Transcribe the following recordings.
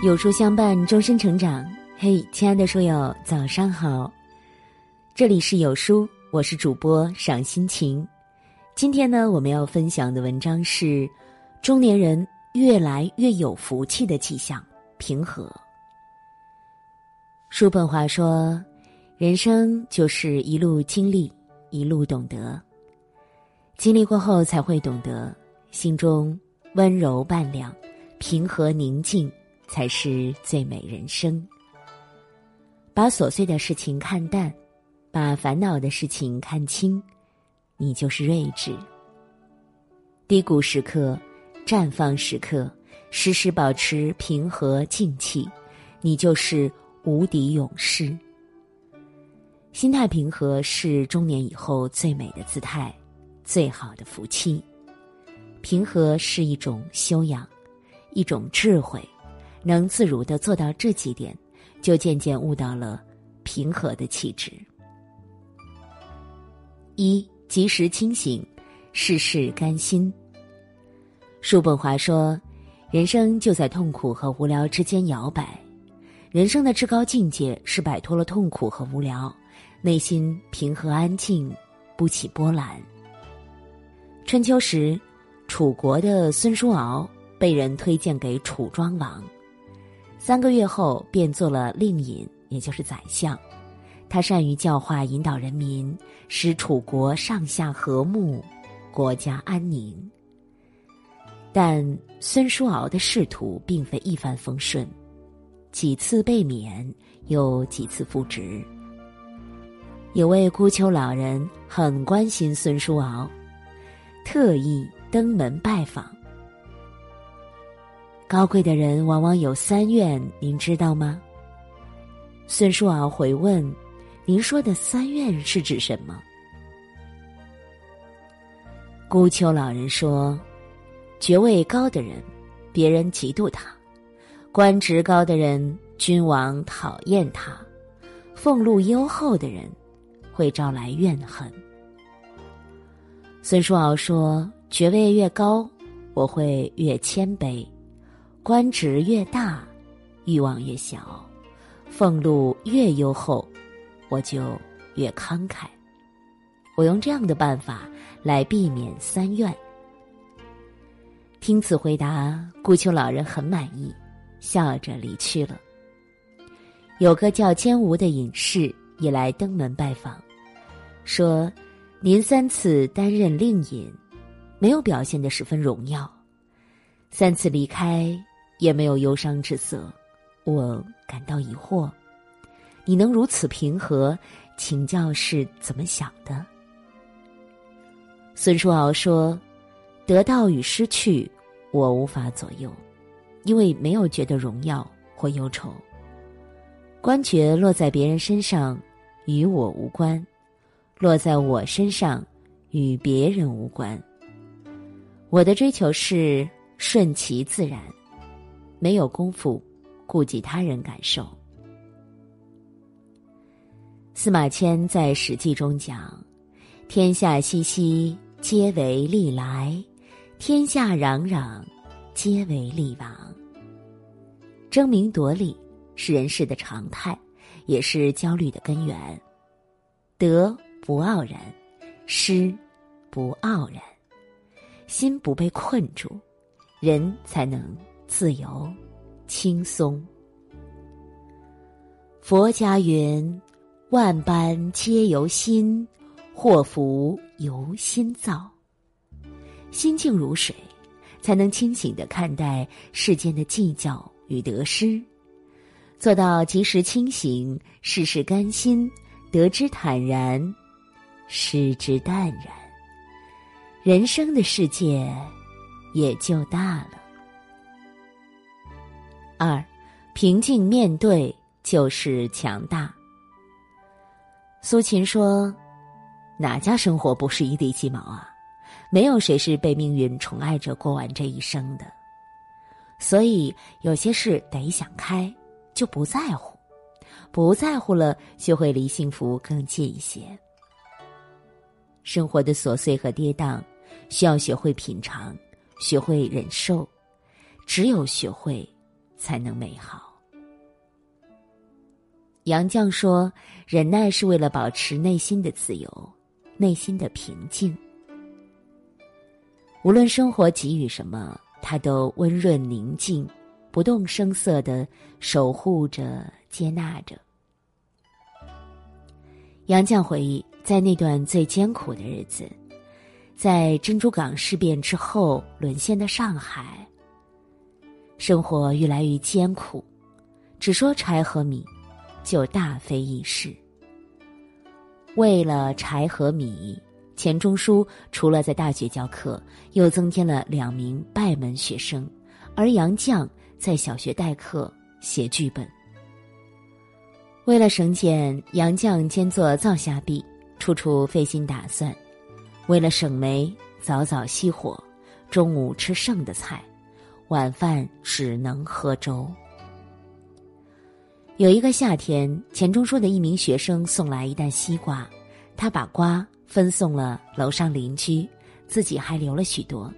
有书相伴，终身成长。嘿，亲爱的书友，早上好！这里是有书，我是主播赏心情。今天呢，我们要分享的文章是：中年人越来越有福气的迹象——平和。叔本华说：“人生就是一路经历，一路懂得。经历过后，才会懂得心中温柔半两，平和宁静。”才是最美人生。把琐碎的事情看淡，把烦恼的事情看清，你就是睿智。低谷时刻、绽放时刻，时时保持平和静气，你就是无敌勇士。心态平和是中年以后最美的姿态，最好的福气。平和是一种修养，一种智慧。能自如的做到这几点，就渐渐悟到了平和的气质。一及时清醒，事事甘心。叔本华说：“人生就在痛苦和无聊之间摇摆，人生的至高境界是摆脱了痛苦和无聊，内心平和安静，不起波澜。”春秋时，楚国的孙叔敖被人推荐给楚庄王。三个月后，便做了令尹，也就是宰相。他善于教化引导人民，使楚国上下和睦，国家安宁。但孙叔敖的仕途并非一帆风顺，几次被免，又几次复职。有位孤丘老人很关心孙叔敖，特意登门拜访。高贵的人往往有三愿，您知道吗？孙叔敖回问：“您说的三愿是指什么？”孤丘老人说：“爵位高的人，别人嫉妒他；官职高的人，君王讨厌他；俸禄优厚的人，会招来怨恨。”孙叔敖说：“爵位越高，我会越谦卑。”官职越大，欲望越小；俸禄越优厚，我就越慷慨。我用这样的办法来避免三愿。听此回答，顾丘老人很满意，笑着离去了。有个叫坚吾的隐士也来登门拜访，说：“您三次担任令尹，没有表现的十分荣耀，三次离开。”也没有忧伤之色，我感到疑惑。你能如此平和，请教是怎么想的？孙叔敖说：“得到与失去，我无法左右，因为没有觉得荣耀或忧愁。官爵落在别人身上，与我无关；落在我身上，与别人无关。我的追求是顺其自然。”没有功夫顾及他人感受。司马迁在《史记》中讲：“天下熙熙，皆为利来；天下攘攘，皆为利往。”争名夺利是人世的常态，也是焦虑的根源。得不傲然，失不傲然，心不被困住，人才能。自由，轻松。佛家云：“万般皆由心，祸福由心造。”心静如水，才能清醒的看待世间的计较与得失，做到及时清醒，事事甘心，得之坦然，失之淡然，人生的世界也就大了。二，平静面对就是强大。苏秦说：“哪家生活不是一地鸡毛啊？没有谁是被命运宠爱着过完这一生的。所以有些事得想开，就不在乎；不在乎了，就会离幸福更近一些。生活的琐碎和跌宕，需要学会品尝，学会忍受。只有学会。”才能美好。杨绛说：“忍耐是为了保持内心的自由，内心的平静。无论生活给予什么，他都温润宁静，不动声色的守护着、接纳着。”杨绛回忆，在那段最艰苦的日子，在珍珠港事变之后沦陷的上海，生活愈来愈艰苦，只说柴和米，就大非易事。为了柴和米，钱钟书除了在大学教课，又增添了两名拜门学生，而杨绛在小学代课写剧本。为了省俭，杨绛兼做灶下婢，处处费心打算；为了省煤，早早熄火，中午吃剩的菜，晚饭只能喝粥。有一个夏天，钱钟书的一名学生送来一袋西瓜，他把瓜分送了楼上邻居，自己还留了许多。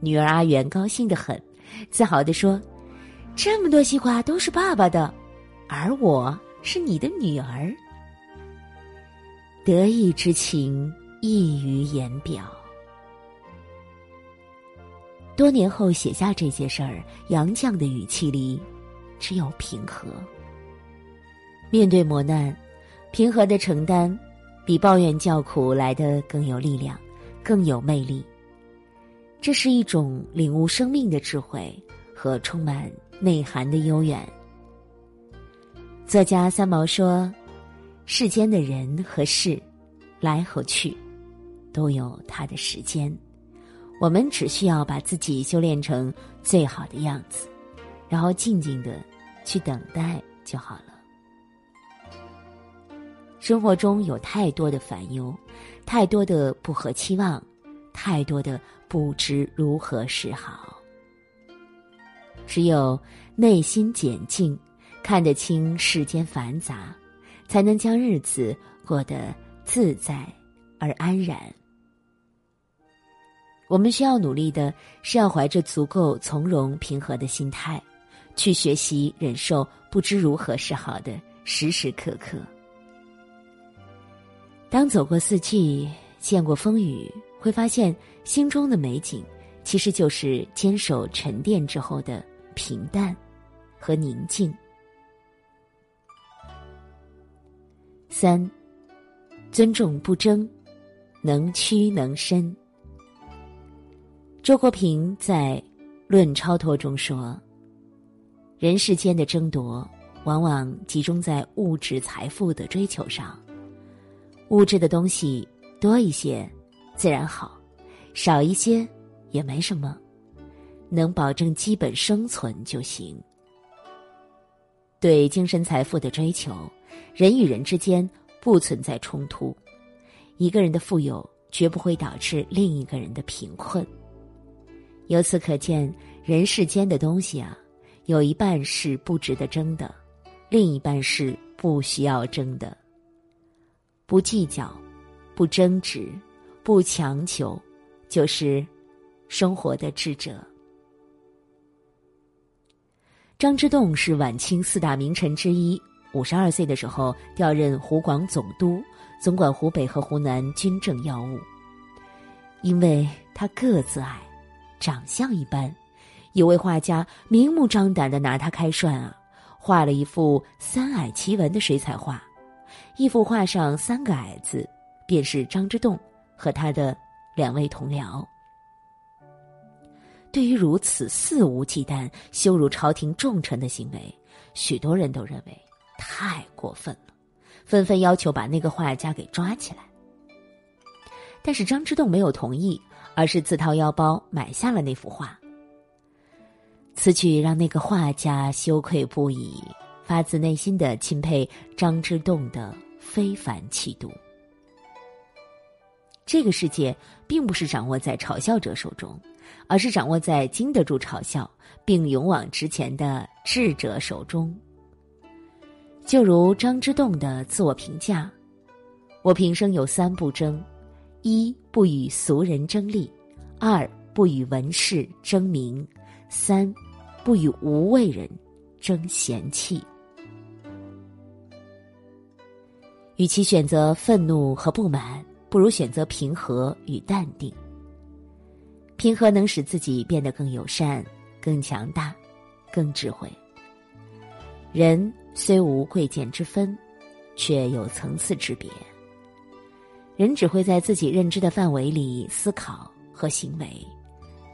女儿阿元高兴的很，自豪的说：“这么多西瓜都是爸爸的。”而我是你的女儿，得意之情溢于言表。多年后写下这些事儿，杨绛的语气里只有平和。面对磨难，平和的承担，比抱怨叫苦来的更有力量，更有魅力。这是一种领悟生命的智慧和充满内涵的悠远。作家三毛说：“世间的人和事，来和去，都有它的时间。我们只需要把自己修炼成最好的样子，然后静静的去等待就好了。生活中有太多的烦忧，太多的不合期望，太多的不知如何是好。只有内心简静。”看得清世间繁杂，才能将日子过得自在而安然。我们需要努力的是要怀着足够从容平和的心态，去学习忍受不知如何是好的时时刻刻。当走过四季，见过风雨，会发现心中的美景，其实就是坚守沉淀之后的平淡和宁静。三，尊重不争，能屈能伸。周国平在《论超脱》中说：“人世间的争夺，往往集中在物质财富的追求上。物质的东西多一些，自然好；少一些，也没什么，能保证基本生存就行。对精神财富的追求。”人与人之间不存在冲突，一个人的富有绝不会导致另一个人的贫困。由此可见，人世间的东西啊，有一半是不值得争的，另一半是不需要争的。不计较，不争执，不强求，就是生活的智者。张之洞是晚清四大名臣之一。五十二岁的时候，调任湖广总督，总管湖北和湖南军政要务。因为他个子矮，长相一般，有位画家明目张胆的拿他开涮啊，画了一幅三矮奇文的水彩画，一幅画上三个矮字，便是张之洞和他的两位同僚。对于如此肆无忌惮、羞辱朝廷重臣的行为，许多人都认为。太过分了，纷纷要求把那个画家给抓起来。但是张之洞没有同意，而是自掏腰包买下了那幅画。此举让那个画家羞愧不已，发自内心的钦佩张之洞的非凡气度。这个世界并不是掌握在嘲笑者手中，而是掌握在经得住嘲笑并勇往直前的智者手中。就如张之洞的自我评价：“我平生有三不争：一不与俗人争利；二不与文士争名；三不与无畏人争嫌弃。与其选择愤怒和不满，不如选择平和与淡定。平和能使自己变得更友善、更强大、更智慧。人虽无贵贱之分，却有层次之别。人只会在自己认知的范围里思考和行为，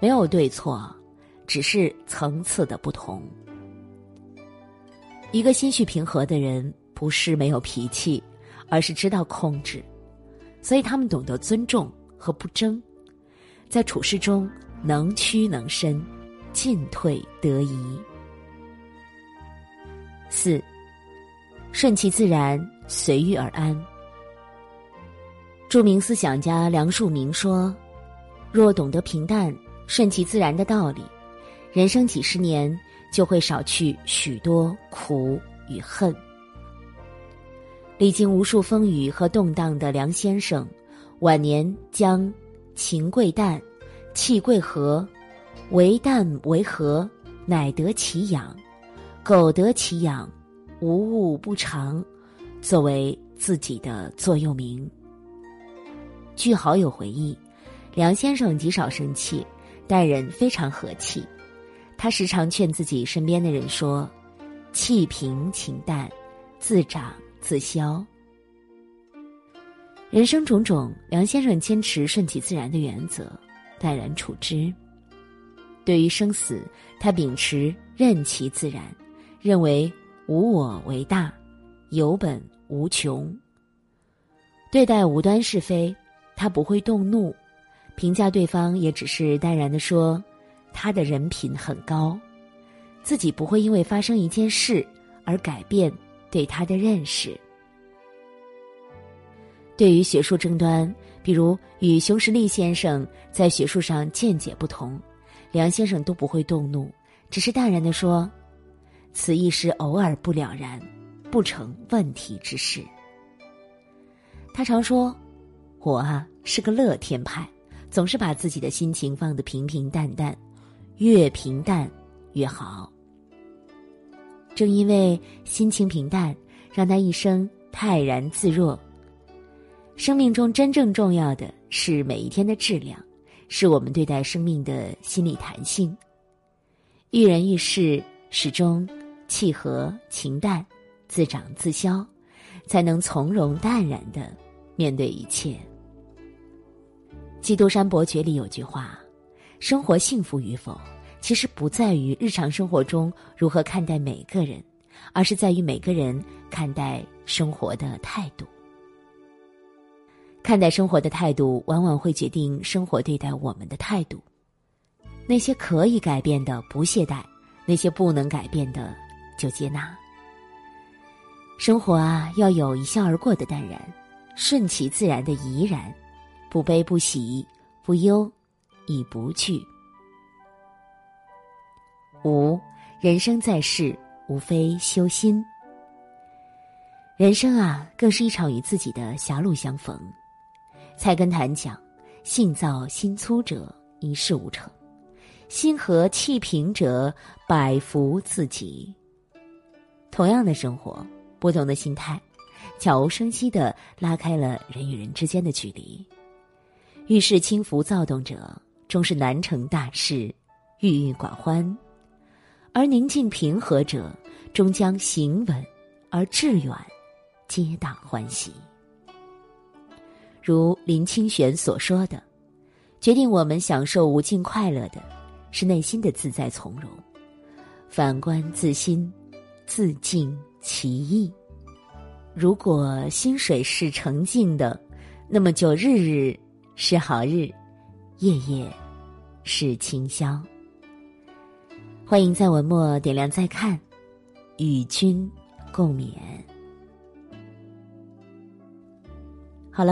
没有对错，只是层次的不同。一个心绪平和的人，不是没有脾气。而是知道控制，所以他们懂得尊重和不争，在处事中能屈能伸，进退得宜。四，顺其自然，随遇而安。著名思想家梁漱溟说：“若懂得平淡、顺其自然的道理，人生几十年就会少去许多苦与恨。”历经无数风雨和动荡的梁先生，晚年将情贵淡，气贵和，为淡为和，乃得其养，苟得其养，无物不长，作为自己的座右铭。据好友回忆，梁先生极少生气，待人非常和气。他时常劝自己身边的人说：“气平情淡，自长。”自消。人生种种，梁先生坚持顺其自然的原则，淡然处之。对于生死，他秉持任其自然，认为无我为大，有本无穷。对待无端是非，他不会动怒，评价对方也只是淡然的说，他的人品很高，自己不会因为发生一件事而改变。对他的认识，对于学术争端，比如与熊十力先生在学术上见解不同，梁先生都不会动怒，只是淡然的说：“此一时偶尔不了然，不成问题之事。”他常说：“我啊是个乐天派，总是把自己的心情放得平平淡淡，越平淡越好。”正因为心情平淡，让他一生泰然自若。生命中真正重要的是每一天的质量，是我们对待生命的心理弹性。遇人遇事始终契合情淡，自长自消，才能从容淡然的面对一切。基督山伯爵里有句话：“生活幸福与否。”其实不在于日常生活中如何看待每个人，而是在于每个人看待生活的态度。看待生活的态度，往往会决定生活对待我们的态度。那些可以改变的不懈怠，那些不能改变的就接纳。生活啊，要有一笑而过的淡然，顺其自然的怡然，不悲不喜，不忧，亦不惧。五，人生在世，无非修心。人生啊，更是一场与自己的狭路相逢。菜根谭讲：“性躁心粗者，一事无成；心和气平者，百福自己。”同样的生活，不同的心态，悄无声息的拉开了人与人之间的距离。遇事轻浮躁动者，终是难成大事；郁郁寡欢。而宁静平和者，终将行稳而致远，皆大欢喜。如林清玄所说的：“决定我们享受无尽快乐的，是内心的自在从容。反观自心，自净其意。如果心水是澄净的，那么就日日是好日，夜夜是清宵。”欢迎在文末点亮再看，与君共勉。